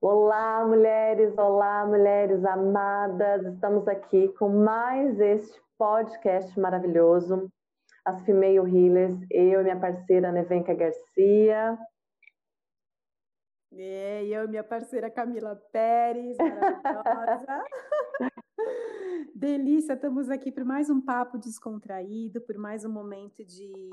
Olá, mulheres, olá, mulheres amadas. Estamos aqui com mais este podcast maravilhoso, as Female Healers, eu e minha parceira Nevenka Garcia. É, eu e minha parceira Camila Pérez, maravilhosa. Delícia, estamos aqui por mais um papo descontraído, por mais um momento de,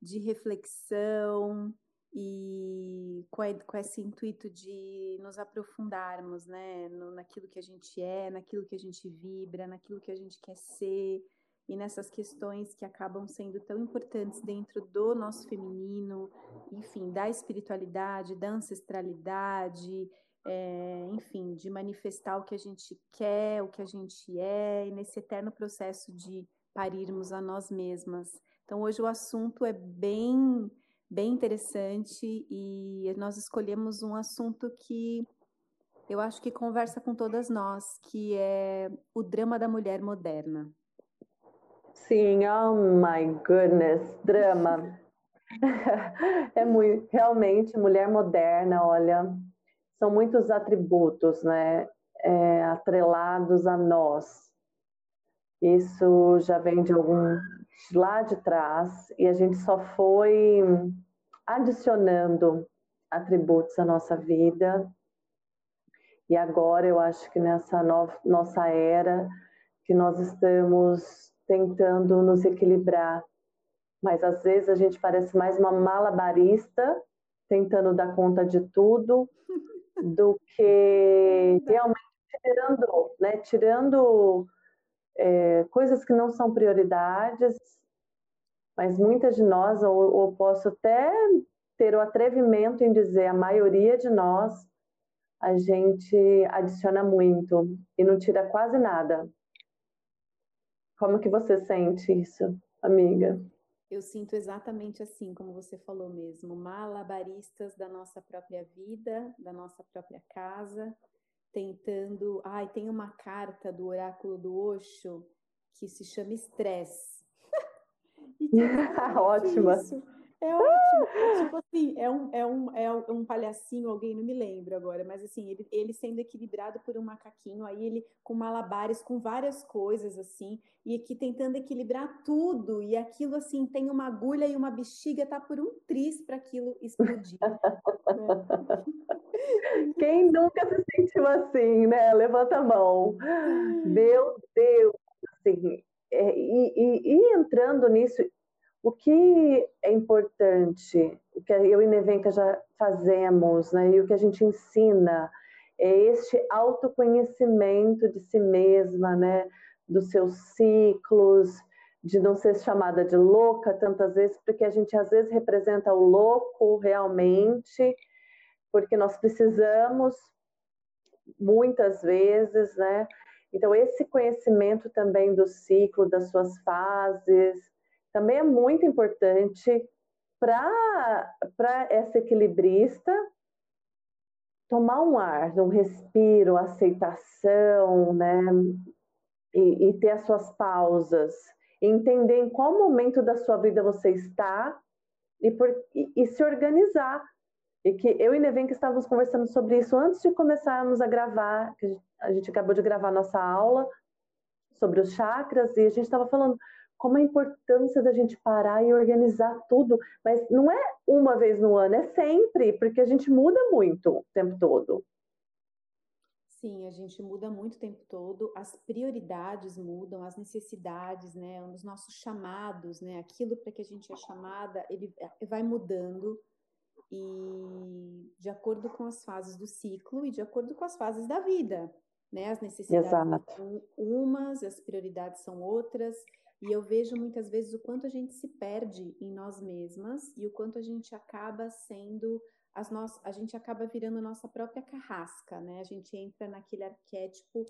de reflexão, e com, a, com, esse intuito de nos aprofundarmos, né, no, naquilo que a gente é, naquilo que a gente vibra, naquilo que a gente quer ser e nessas questões que acabam sendo tão importantes dentro do nosso feminino, enfim, da espiritualidade, da ancestralidade, é, enfim, de manifestar o que a gente quer, o que a gente é, e nesse eterno processo de parirmos a nós mesmas. Então, hoje o assunto é bem bem interessante e nós escolhemos um assunto que eu acho que conversa com todas nós, que é o drama da mulher moderna. Sim, oh my goodness, drama. é muito, realmente, mulher moderna, olha, são muitos atributos, né, é, atrelados a nós. Isso já vem de algum lá de trás e a gente só foi adicionando atributos à nossa vida. E agora eu acho que nessa no nossa era que nós estamos tentando nos equilibrar, mas às vezes a gente parece mais uma malabarista tentando dar conta de tudo do que realmente tirando, né, tirando é, coisas que não são prioridades mas muitas de nós, ou, ou posso até ter o atrevimento em dizer, a maioria de nós, a gente adiciona muito e não tira quase nada. Como que você sente isso, amiga? Eu sinto exatamente assim, como você falou mesmo, malabaristas da nossa própria vida, da nossa própria casa, tentando. Ai, tem uma carta do oráculo do Osho que se chama estresse. Ótima. Isso. É ótimo. tipo assim, é um, é, um, é um palhacinho, alguém não me lembra agora, mas assim, ele, ele sendo equilibrado por um macaquinho, aí ele com malabares, com várias coisas assim, e aqui tentando equilibrar tudo, e aquilo assim, tem uma agulha e uma bexiga, tá por um tris para aquilo explodir. Quem nunca se sentiu assim, né? Levanta a mão. Meu Deus, assim, é, e, e, e, entrando nisso, o que é importante, o que eu e Nevenka já fazemos, né, e o que a gente ensina, é este autoconhecimento de si mesma, né, dos seus ciclos, de não ser chamada de louca tantas vezes, porque a gente às vezes representa o louco realmente, porque nós precisamos muitas vezes, né, então, esse conhecimento também do ciclo, das suas fases, também é muito importante para essa equilibrista tomar um ar, um respiro, aceitação, né? E, e ter as suas pausas, entender em qual momento da sua vida você está e, por, e, e se organizar. E que eu e Neven que estávamos conversando sobre isso antes de começarmos a gravar, que a gente acabou de gravar nossa aula sobre os chakras e a gente estava falando como a importância da gente parar e organizar tudo, mas não é uma vez no ano, é sempre, porque a gente muda muito o tempo todo. Sim, a gente muda muito o tempo todo, as prioridades mudam, as necessidades, né, os nossos chamados, né, aquilo para que a gente é chamada, ele vai mudando e de acordo com as fases do ciclo e de acordo com as fases da vida, né? As necessidades Exato. são umas, as prioridades são outras, e eu vejo muitas vezes o quanto a gente se perde em nós mesmas e o quanto a gente acaba sendo as nossas, a gente acaba virando a nossa própria carrasca, né? A gente entra naquele arquétipo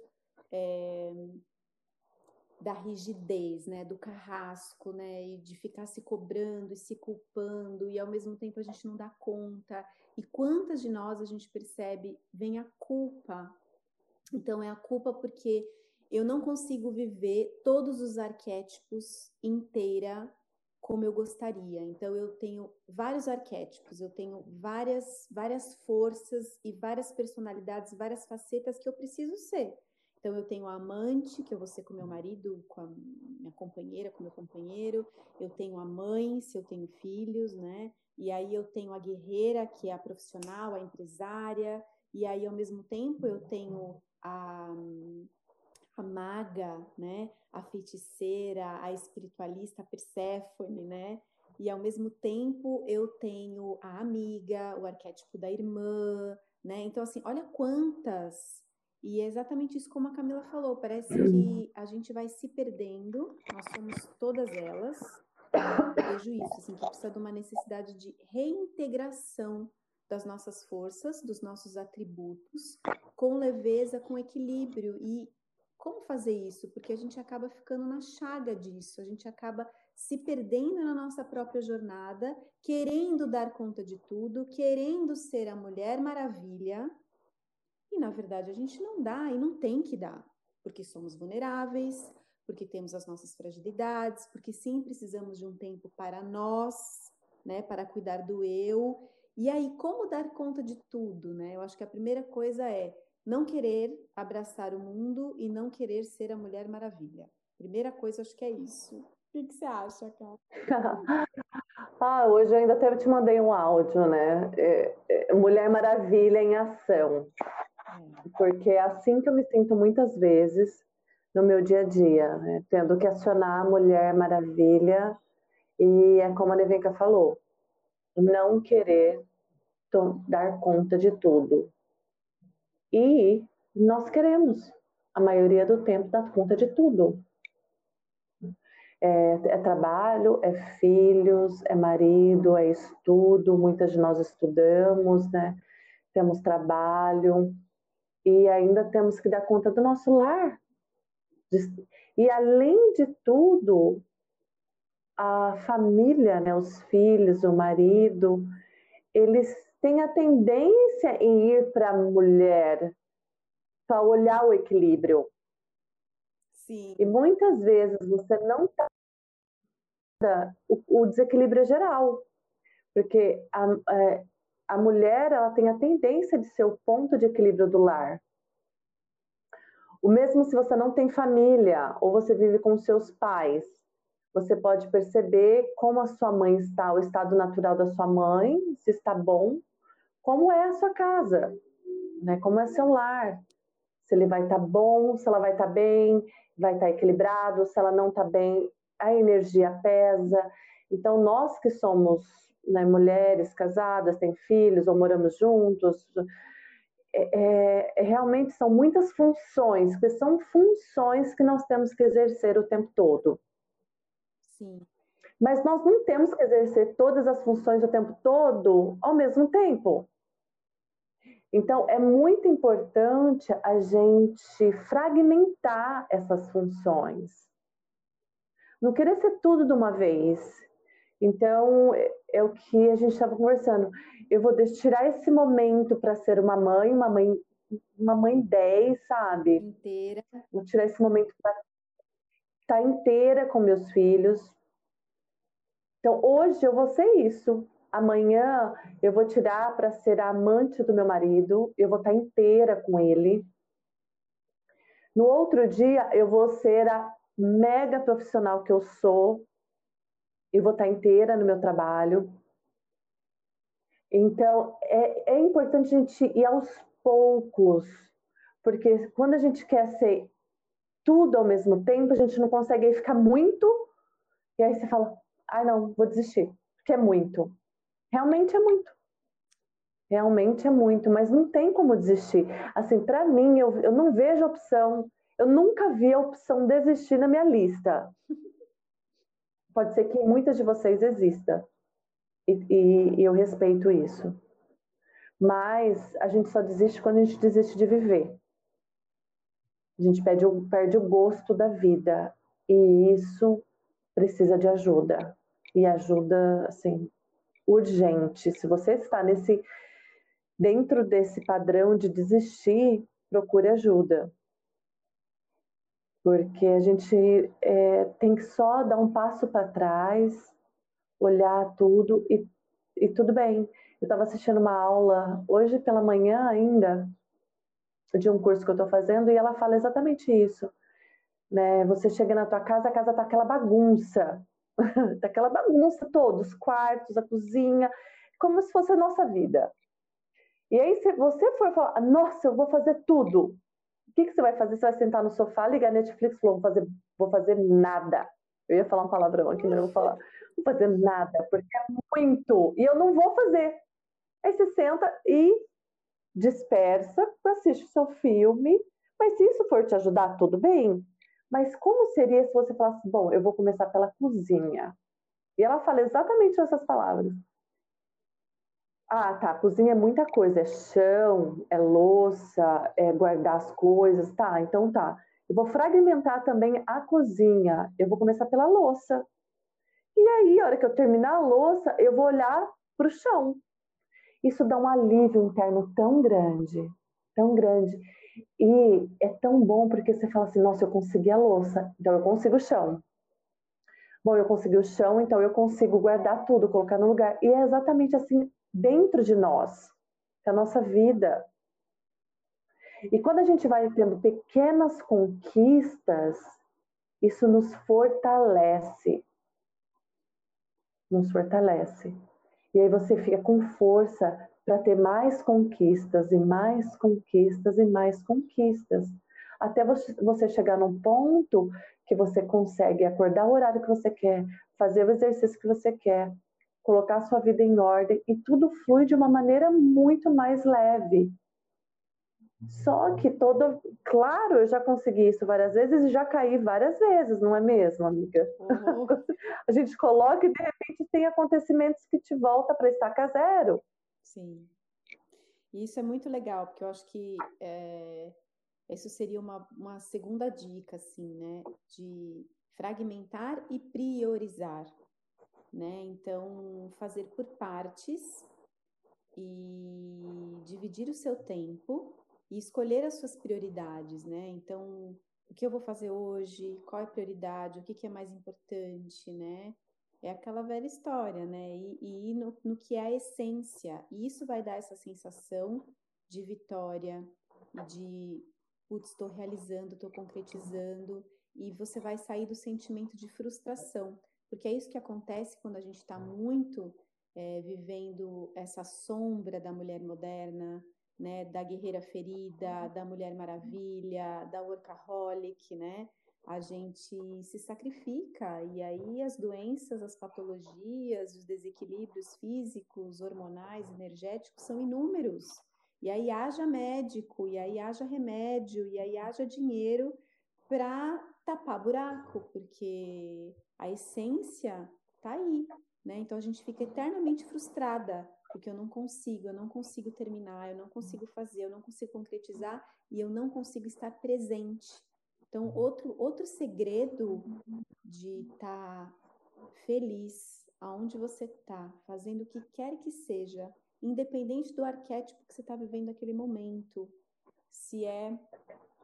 é, da rigidez, né, do carrasco, né, e de ficar se cobrando e se culpando e ao mesmo tempo a gente não dá conta. E quantas de nós a gente percebe vem a culpa. Então é a culpa porque eu não consigo viver todos os arquétipos inteira como eu gostaria. Então eu tenho vários arquétipos, eu tenho várias várias forças e várias personalidades, várias facetas que eu preciso ser. Então eu tenho a amante, que eu vou ser com meu marido, com a minha companheira, com meu companheiro. Eu tenho a mãe, se eu tenho filhos, né? E aí eu tenho a guerreira, que é a profissional, a empresária. E aí ao mesmo tempo eu tenho a a maga, né? A feiticeira, a espiritualista Perséfone, né? E ao mesmo tempo eu tenho a amiga, o arquétipo da irmã, né? Então assim, olha quantas e é exatamente isso como a Camila falou, parece que a gente vai se perdendo, nós somos todas elas. Eu vejo isso, assim, que precisa de uma necessidade de reintegração das nossas forças, dos nossos atributos, com leveza, com equilíbrio. E como fazer isso? Porque a gente acaba ficando na chaga disso, a gente acaba se perdendo na nossa própria jornada, querendo dar conta de tudo, querendo ser a mulher maravilha. E na verdade a gente não dá e não tem que dar, porque somos vulneráveis, porque temos as nossas fragilidades, porque sim precisamos de um tempo para nós, né, para cuidar do eu. E aí como dar conta de tudo, né? Eu acho que a primeira coisa é não querer abraçar o mundo e não querer ser a Mulher Maravilha. Primeira coisa, acho que é isso. O que, que você acha, Ká? ah, hoje eu ainda até te mandei um áudio, né? É, é, Mulher Maravilha em ação. É. Porque é assim que eu me sinto muitas vezes no meu dia a dia, né? tendo que acionar a Mulher Maravilha. E é como a Nevenka falou, não querer dar conta de tudo, e nós queremos, a maioria do tempo, dar conta de tudo. É, é, trabalho, é filhos, é marido, é estudo. Muitas de nós estudamos, né? Temos trabalho e ainda temos que dar conta do nosso lar. E além de tudo, a família, né, os filhos, o marido, eles tem a tendência em ir para a mulher para olhar o equilíbrio. Sim. E muitas vezes você não está o, o desequilíbrio é geral, porque a, a, é, a mulher ela tem a tendência de ser o ponto de equilíbrio do lar. O mesmo se você não tem família ou você vive com seus pais, você pode perceber como a sua mãe está, o estado natural da sua mãe, se está bom, como é a sua casa, né? Como é seu lar. Se ele vai estar tá bom, se ela vai estar tá bem, vai estar tá equilibrado, se ela não está bem, a energia pesa. Então, nós que somos né, mulheres casadas, têm filhos ou moramos juntos, é, é, é, realmente são muitas funções, que são funções que nós temos que exercer o tempo todo. Sim. Mas nós não temos que exercer todas as funções o tempo todo ao mesmo tempo. Então, é muito importante a gente fragmentar essas funções. Não querer ser tudo de uma vez. Então, é o que a gente estava conversando. Eu vou tirar esse momento para ser uma mãe, uma mãe, uma mãe 10, sabe? Inteira. Vou tirar esse momento para estar tá inteira com meus filhos. Então, hoje eu vou ser isso. Amanhã eu vou tirar para ser a amante do meu marido, eu vou estar inteira com ele. No outro dia eu vou ser a mega profissional que eu sou, eu vou estar inteira no meu trabalho. Então é, é importante a gente ir aos poucos, porque quando a gente quer ser tudo ao mesmo tempo, a gente não consegue ficar muito, e aí você fala, ai não, vou desistir, porque é muito. Realmente é muito. Realmente é muito, mas não tem como desistir. Assim, para mim, eu, eu não vejo opção. Eu nunca vi a opção desistir na minha lista. Pode ser que muitas de vocês exista. E, e, e eu respeito isso. Mas a gente só desiste quando a gente desiste de viver. A gente perde, perde o gosto da vida. E isso precisa de ajuda. E ajuda, assim, urgente. Se você está nesse dentro desse padrão de desistir, procure ajuda. Porque a gente é, tem que só dar um passo para trás olhar tudo e, e tudo bem. Eu estava assistindo uma aula hoje pela manhã ainda de um curso que eu estou fazendo e ela fala exatamente isso. Né? Você chega na tua casa, a casa tá aquela bagunça, tá aquela bagunça todos, os quartos, a cozinha, como se fosse a nossa vida. E aí, se você for falar, nossa, eu vou fazer tudo, o que, que você vai fazer? Você vai sentar no sofá, ligar Netflix e falar, vou fazer, vou fazer nada. Eu ia falar um palavrão aqui, mas não vou falar. Vou fazer nada, porque é muito. E eu não vou fazer. Aí você senta e dispersa, assiste o seu filme. Mas se isso for te ajudar, tudo bem. Mas como seria se você falasse, bom, eu vou começar pela cozinha? E ela fala exatamente essas palavras. Ah, tá. Cozinha é muita coisa. É chão, é louça, é guardar as coisas. Tá, então tá. Eu vou fragmentar também a cozinha. Eu vou começar pela louça. E aí, a hora que eu terminar a louça, eu vou olhar para o chão. Isso dá um alívio interno tão grande, tão grande. E é tão bom porque você fala assim: nossa, eu consegui a louça, então eu consigo o chão. Bom, eu consegui o chão, então eu consigo guardar tudo, colocar no lugar. E é exatamente assim dentro de nós, é a nossa vida. E quando a gente vai tendo pequenas conquistas, isso nos fortalece. Nos fortalece. E aí você fica com força para ter mais conquistas e mais conquistas e mais conquistas. Até você chegar num ponto que você consegue acordar o horário que você quer, fazer o exercício que você quer, colocar sua vida em ordem e tudo flui de uma maneira muito mais leve. Só que todo. Claro, eu já consegui isso várias vezes e já caí várias vezes, não é mesmo, amiga? Uhum. a gente coloca e de repente tem acontecimentos que te volta para estaca zero. Sim. E isso é muito legal, porque eu acho que é, isso seria uma, uma segunda dica, assim, né? De fragmentar e priorizar né? Então, fazer por partes e dividir o seu tempo e escolher as suas prioridades, né? Então, o que eu vou fazer hoje? Qual é a prioridade? O que, que é mais importante, né? É aquela velha história, né? E, e ir no, no que é a essência. E isso vai dar essa sensação de vitória de, putz, estou realizando, estou concretizando. E você vai sair do sentimento de frustração porque é isso que acontece quando a gente está muito é, vivendo essa sombra da mulher moderna, né, da guerreira ferida, da mulher maravilha, da workaholic, né? A gente se sacrifica e aí as doenças, as patologias, os desequilíbrios físicos, hormonais, energéticos são inúmeros. E aí haja médico, e aí haja remédio, e aí haja dinheiro para tapar buraco, porque a essência está aí, né? Então a gente fica eternamente frustrada porque eu não consigo, eu não consigo terminar, eu não consigo fazer, eu não consigo concretizar e eu não consigo estar presente. Então outro outro segredo de estar tá feliz aonde você está, fazendo o que quer que seja, independente do arquétipo que você está vivendo naquele momento, se é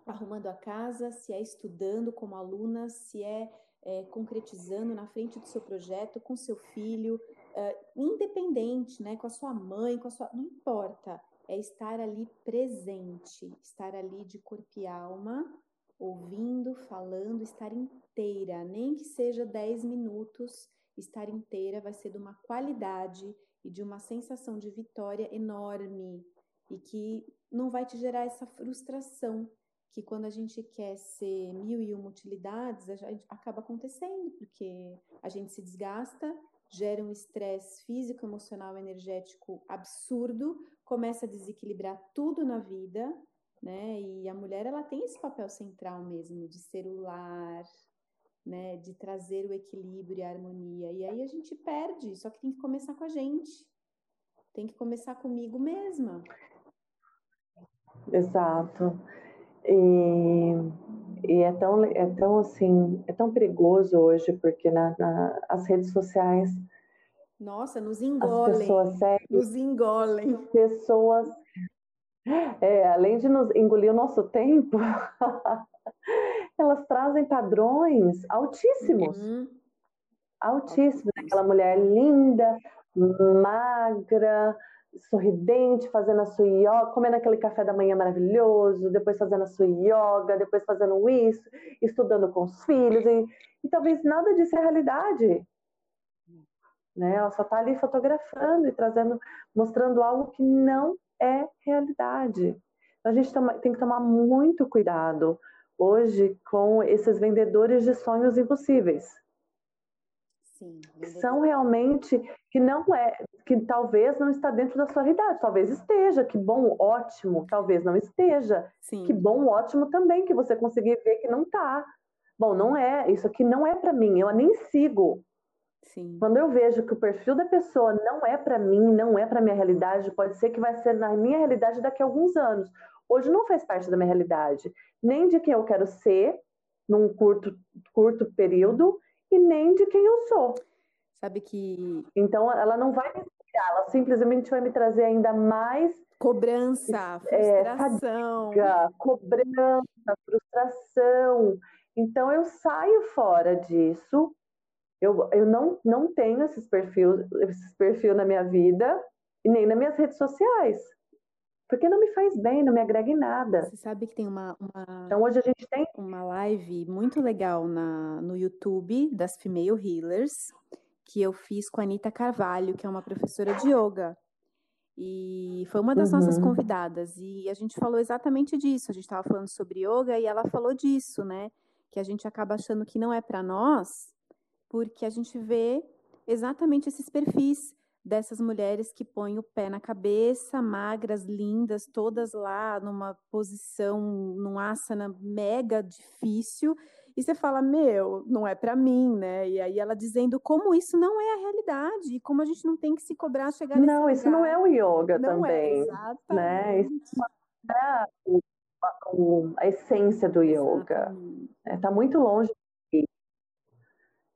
arrumando a casa, se é estudando como aluna, se é é, concretizando na frente do seu projeto, com seu filho, é, independente, né, com a sua mãe, com a sua. Não importa, é estar ali presente, estar ali de corpo e alma, ouvindo, falando, estar inteira, nem que seja 10 minutos, estar inteira vai ser de uma qualidade e de uma sensação de vitória enorme e que não vai te gerar essa frustração que quando a gente quer ser mil e uma utilidades, a gente acaba acontecendo, porque a gente se desgasta, gera um estresse físico, emocional, energético absurdo, começa a desequilibrar tudo na vida, né? E a mulher ela tem esse papel central mesmo de ser o lar, né? De trazer o equilíbrio e a harmonia. E aí a gente perde, só que tem que começar com a gente. Tem que começar comigo mesma. Exato. E, e é, tão, é tão assim, é tão perigoso hoje, porque na, na as redes sociais. Nossa, nos engolem. As pessoas seguem, nos engolem. Pessoas. É, além de nos engolir o nosso tempo, elas trazem padrões altíssimos. Uhum. altíssimo. Né? Aquela mulher linda, magra, sorridente, fazendo a sua yoga, comendo aquele café da manhã maravilhoso, depois fazendo a sua yoga, depois fazendo isso, estudando com os filhos, e, e talvez nada disso é realidade. Né? Ela só está ali fotografando e trazendo, mostrando algo que não é realidade. Então a gente tem que tomar muito cuidado hoje com esses vendedores de sonhos impossíveis. Sim, são realmente que não é, que talvez não está dentro da sua realidade, talvez esteja, que bom, ótimo, talvez não esteja, Sim. que bom, ótimo também que você conseguir ver que não está. Bom, não é, isso aqui não é para mim, eu nem sigo. Sim. Quando eu vejo que o perfil da pessoa não é para mim, não é para minha realidade, pode ser que vai ser na minha realidade daqui a alguns anos. Hoje não faz parte da minha realidade, nem de quem eu quero ser num curto, curto período e nem de quem eu sou. Sabe que. Então, ela não vai me ela simplesmente vai me trazer ainda mais. Cobrança, é, frustração. Fadiga, cobrança, frustração. Então, eu saio fora disso. Eu, eu não, não tenho esses perfis, esses perfil na minha vida e nem nas minhas redes sociais. Porque não me faz bem, não me agrega em nada. Você sabe que tem uma, uma, então hoje a gente tem uma live muito legal na, no YouTube das Female Healers, que eu fiz com a Anitta Carvalho, que é uma professora de yoga. E foi uma das uhum. nossas convidadas. E a gente falou exatamente disso. A gente estava falando sobre yoga e ela falou disso, né? Que a gente acaba achando que não é para nós, porque a gente vê exatamente esses perfis dessas mulheres que põem o pé na cabeça, magras, lindas, todas lá numa posição, num asana mega difícil, e você fala, meu, não é para mim, né? E aí ela dizendo como isso não é a realidade, e como a gente não tem que se cobrar chegar nesse Não, isso lugar. não é o yoga não é, também, é, né? Isso não é a, a essência do yoga. Está é, muito longe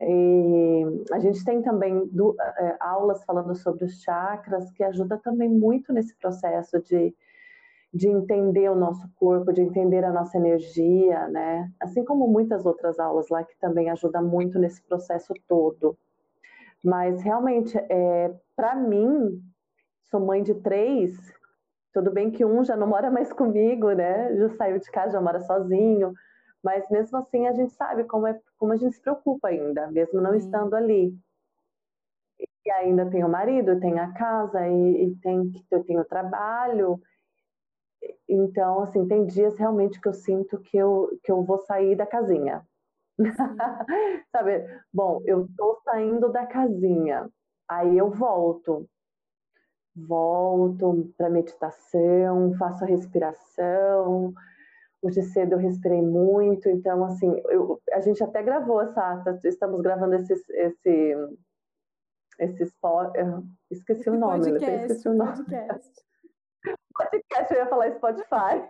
e a gente tem também do, é, aulas falando sobre os chakras, que ajuda também muito nesse processo de, de entender o nosso corpo, de entender a nossa energia, né? Assim como muitas outras aulas lá que também ajuda muito nesse processo todo. Mas realmente, é, para mim, sou mãe de três, tudo bem que um já não mora mais comigo, né? Já saiu de casa, já mora sozinho mas mesmo assim a gente sabe como, é, como a gente se preocupa ainda, mesmo não estando ali. E ainda tem o marido, tem a casa e, e tem eu tenho o trabalho. Então, assim, tem dias realmente que eu sinto que eu, que eu vou sair da casinha. Sabe? Bom, eu tô saindo da casinha. Aí eu volto. Volto para meditação, faço a respiração, Hoje cedo eu respirei muito, então assim, eu, a gente até gravou essa, estamos gravando esse, esse, esse spot, esqueci esse o nome, podcast, esqueci o nome. Podcast. Podcast, eu ia falar Spotify.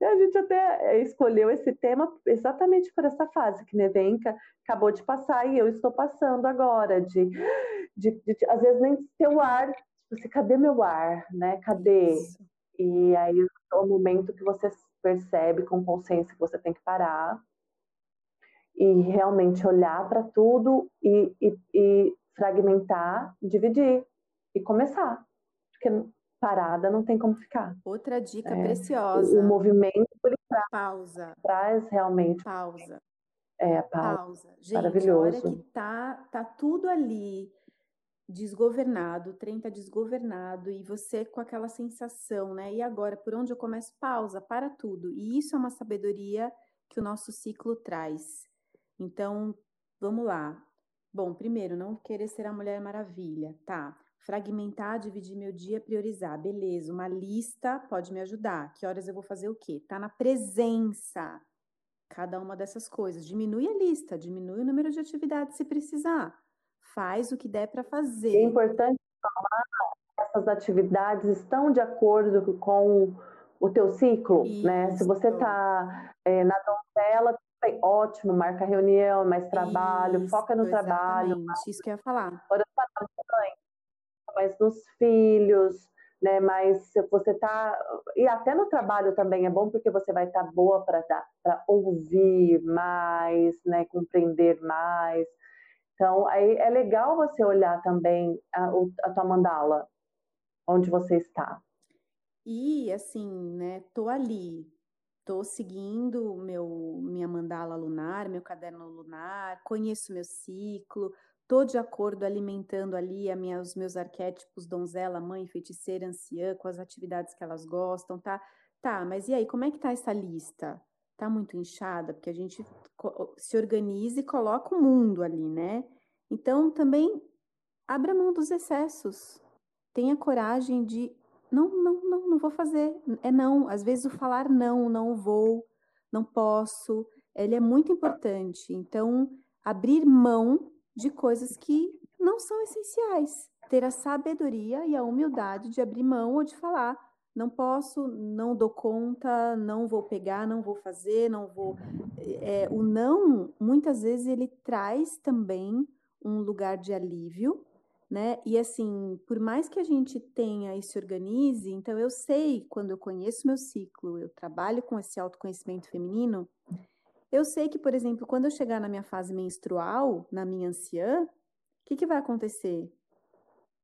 e a gente até escolheu esse tema exatamente por essa fase que Nevenka acabou de passar e eu estou passando agora, de, de, de, de às vezes nem ter o ar, tipo assim, cadê meu ar, né? Cadê? Isso. E aí é o momento que você percebe com consciência que você tem que parar e realmente olhar para tudo e, e, e, fragmentar, dividir e começar. Porque parada não tem como ficar. Outra dica é, preciosa. O, movimento ele traz, pausa. traz realmente. Pausa. É, pausa. pausa. Gente, Maravilhoso. a hora que tá, tá tudo ali desgovernado, o trem tá desgovernado e você com aquela sensação, né? E agora, por onde eu começo? Pausa, para tudo. E isso é uma sabedoria que o nosso ciclo traz. Então, vamos lá. Bom, primeiro, não querer ser a Mulher Maravilha, tá? Fragmentar, dividir meu dia, priorizar. Beleza, uma lista pode me ajudar. Que horas eu vou fazer o quê? Tá na presença. Cada uma dessas coisas. Diminui a lista, diminui o número de atividades se precisar faz o que der para fazer. É importante falar que essas atividades estão de acordo com o teu ciclo, Isso. né? Se você está é, na donzela, ótimo, marca reunião, mais trabalho, Isso, foca no exatamente. trabalho. Isso que eu ia falar. Tá mas nos filhos, né? Mas você tá e até no trabalho também é bom porque você vai estar tá boa para para ouvir mais, né? Compreender mais Então, aí é legal você olhar também a, a tua mandala, onde você está. E, assim, né, tô ali, tô seguindo meu, minha mandala lunar, meu caderno lunar, conheço meu ciclo, tô de acordo alimentando ali a minha, os meus arquétipos donzela, mãe, feiticeira, anciã, com as atividades que elas gostam, tá? Tá, mas e aí, como é que tá essa lista? Tá muito inchada? Porque a gente se organiza e coloca o mundo ali, né? Então, também abra mão dos excessos. Tenha coragem de não, não, não, não vou fazer. É não. Às vezes o falar não, não vou, não posso, ele é muito importante. Então, abrir mão de coisas que não são essenciais. Ter a sabedoria e a humildade de abrir mão ou de falar não posso, não dou conta, não vou pegar, não vou fazer, não vou. É, o não, muitas vezes, ele traz também um lugar de alívio, né? E assim, por mais que a gente tenha e se organize, então eu sei, quando eu conheço meu ciclo, eu trabalho com esse autoconhecimento feminino, eu sei que, por exemplo, quando eu chegar na minha fase menstrual, na minha anciã, o que, que vai acontecer?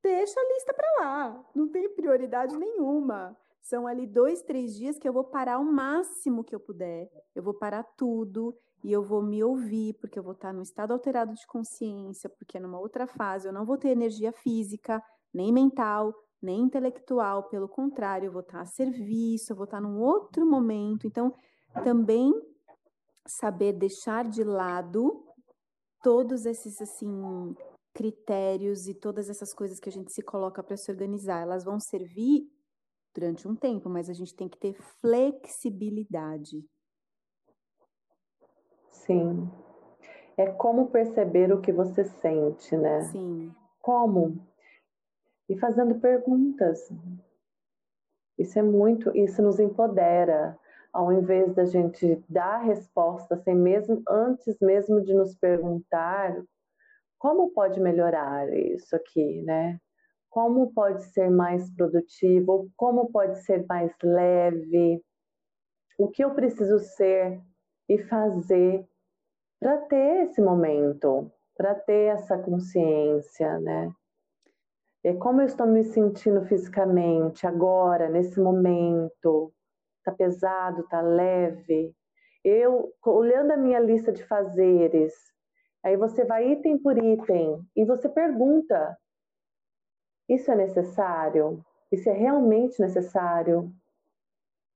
deixa a lista para lá, não tem prioridade nenhuma. São ali dois, três dias que eu vou parar o máximo que eu puder. Eu vou parar tudo e eu vou me ouvir, porque eu vou estar no estado alterado de consciência, porque é numa outra fase eu não vou ter energia física, nem mental, nem intelectual. Pelo contrário, eu vou estar a serviço, eu vou estar num outro momento. Então, também saber deixar de lado todos esses assim critérios e todas essas coisas que a gente se coloca para se organizar, elas vão servir durante um tempo, mas a gente tem que ter flexibilidade. Sim. É como perceber o que você sente, né? Sim. Como? E fazendo perguntas. Isso é muito, isso nos empodera, ao invés da gente dar resposta sem mesmo antes mesmo de nos perguntar como pode melhorar isso aqui, né? Como pode ser mais produtivo? Como pode ser mais leve? O que eu preciso ser e fazer para ter esse momento, para ter essa consciência, né? E como eu estou me sentindo fisicamente agora, nesse momento? Tá pesado, tá leve? Eu, olhando a minha lista de fazeres, Aí você vai item por item e você pergunta: isso é necessário? Isso é realmente necessário?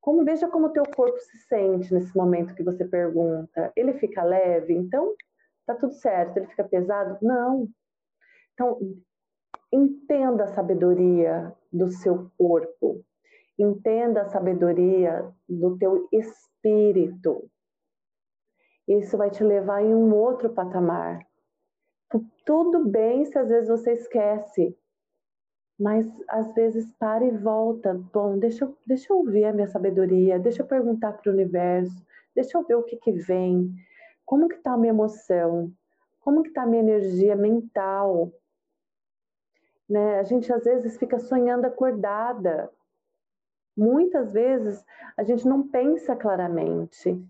Como veja como o teu corpo se sente nesse momento que você pergunta. Ele fica leve? Então tá tudo certo. Ele fica pesado? Não. Então entenda a sabedoria do seu corpo. Entenda a sabedoria do teu espírito isso vai te levar em um outro patamar. Tudo bem se às vezes você esquece, mas às vezes para e volta. Bom, deixa eu, deixa eu ouvir a minha sabedoria, deixa eu perguntar para o universo, deixa eu ver o que, que vem, como que está a minha emoção, como que está a minha energia mental. Né? A gente às vezes fica sonhando acordada. Muitas vezes a gente não pensa claramente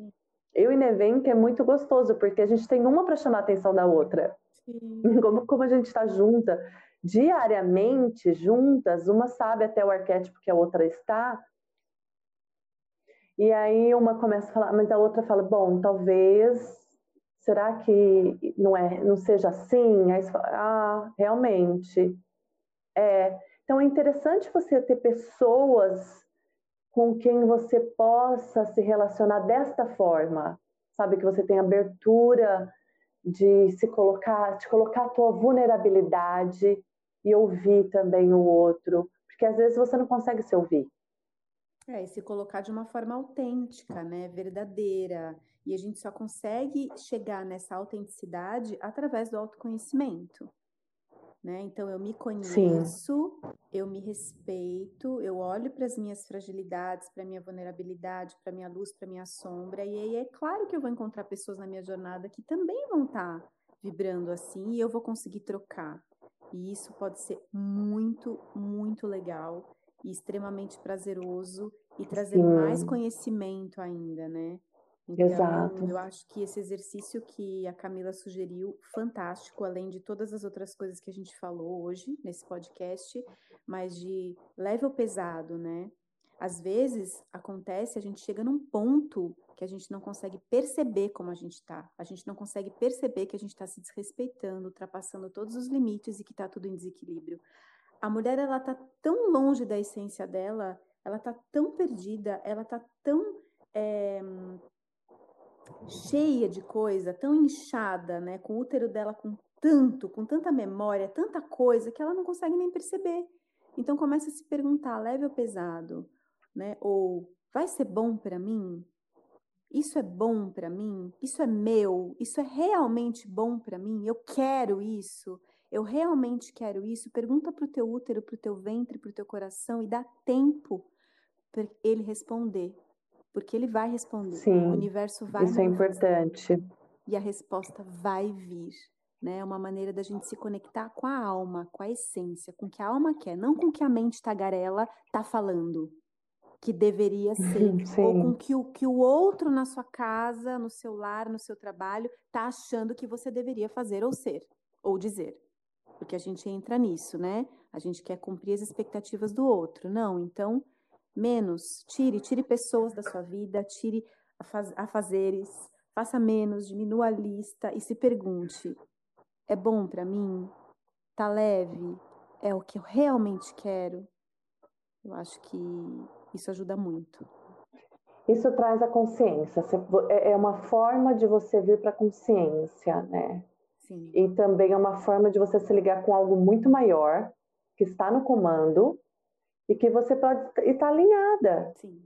eu e Neven, que é muito gostoso, porque a gente tem uma para chamar a atenção da outra. Como, como a gente está junta, diariamente juntas, uma sabe até o arquétipo que a outra está, e aí uma começa a falar, mas a outra fala, bom, talvez, será que não é, não seja assim? Aí você fala, ah, realmente. É. Então é interessante você ter pessoas com quem você possa se relacionar desta forma, sabe que você tem abertura de se colocar, de colocar a tua vulnerabilidade e ouvir também o outro, porque às vezes você não consegue se ouvir. É, e se colocar de uma forma autêntica, né, verdadeira. E a gente só consegue chegar nessa autenticidade através do autoconhecimento né? Então eu me conheço, Sim. Eu me respeito, eu olho para as minhas fragilidades, para minha vulnerabilidade, para minha luz, para minha sombra, e aí é claro que eu vou encontrar pessoas na minha jornada que também vão estar tá vibrando assim e eu vou conseguir trocar. E isso pode ser muito, muito legal e extremamente prazeroso e trazer Sim. mais conhecimento ainda, né? Então, Exato. eu acho que esse exercício que a Camila sugeriu, fantástico, além de todas as outras coisas que a gente falou hoje nesse podcast, mas de leve ou pesado, né? Às vezes acontece, a gente chega num ponto que a gente não consegue perceber como a gente está. A gente não consegue perceber que a gente está se desrespeitando, ultrapassando todos os limites e que está tudo em desequilíbrio. A mulher, ela tá tão longe da essência dela, ela tá tão perdida, ela tá tão é, cheia de coisa, tão inchada, né, com o útero dela com tanto, com tanta memória, tanta coisa que ela não consegue nem perceber. Então começa a se perguntar, leve ou pesado, né? Ou vai ser bom para mim? Isso é bom para mim? Isso é meu? Isso é realmente bom para mim? Eu quero isso? Eu realmente quero isso? Pergunta para o teu útero, para o teu ventre, para o teu coração e dá tempo para ele responder. Porque ele vai responder. Sim, o universo vai Isso é importante. E a resposta vai vir. Né? É uma maneira da gente se conectar com a alma, com a essência, com o que a alma quer, não com o que a mente tagarela está falando que deveria ser, Sim. ou com que o que o outro na sua casa, no seu lar, no seu trabalho, está achando que você deveria fazer ou ser, ou dizer. Porque a gente entra nisso, né? A gente quer cumprir as expectativas do outro. Não, então, menos, tire, tire pessoas da sua vida, tire afazeres, faça menos, diminua a lista e se pergunte: é bom para mim? Tá leve? É o que eu realmente quero? Eu acho que isso ajuda muito. Isso traz a consciência. É, é uma forma de você vir para a consciência, né? Sim. E também é uma forma de você se ligar com algo muito maior que está no comando e que você pode estar alinhada. Sim.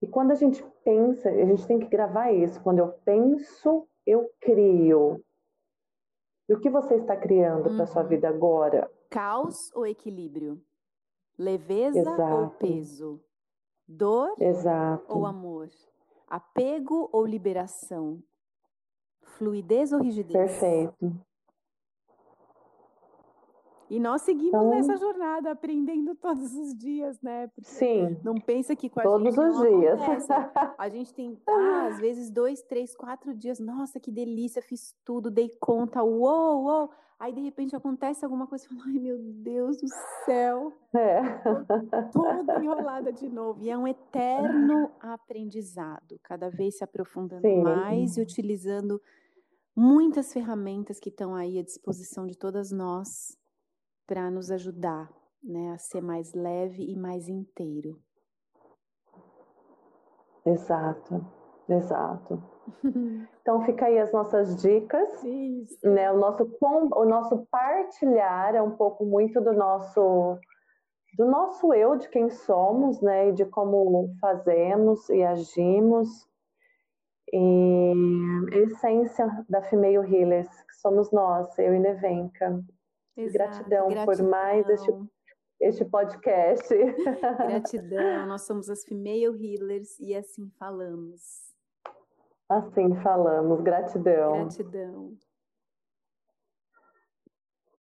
E quando a gente pensa, a gente tem que gravar isso. Quando eu penso, eu crio. E o que você está criando uhum. para sua vida agora? Caos ou equilíbrio? Leveza Exato. ou peso? Dor Exato. ou amor? Apego ou liberação? Fluidez ou rigidez? Perfeito. E nós seguimos então, nessa jornada, aprendendo todos os dias, né? Porque sim. Não pensa que com a todos gente os dias. A gente tem, ah, às vezes, dois, três, quatro dias. Nossa, que delícia, fiz tudo, dei conta, uou, uou. Aí, de repente, acontece alguma coisa e fala, ai, meu Deus do céu. É. Toda enrolada de novo. E é um eterno aprendizado, cada vez se aprofundando sim. mais e utilizando muitas ferramentas que estão aí à disposição de todas nós para nos ajudar né, a ser mais leve e mais inteiro. Exato, exato. Então fica aí as nossas dicas, Isso. né? O nosso o nosso partilhar é um pouco muito do nosso do nosso eu, de quem somos, né? E de como fazemos e agimos. E a essência da Female Healers, que somos nós, eu e Nevenka. Exato, gratidão, gratidão, por mais este, este podcast. Gratidão, nós somos as Female Healers e assim falamos. Assim falamos, gratidão. Gratidão.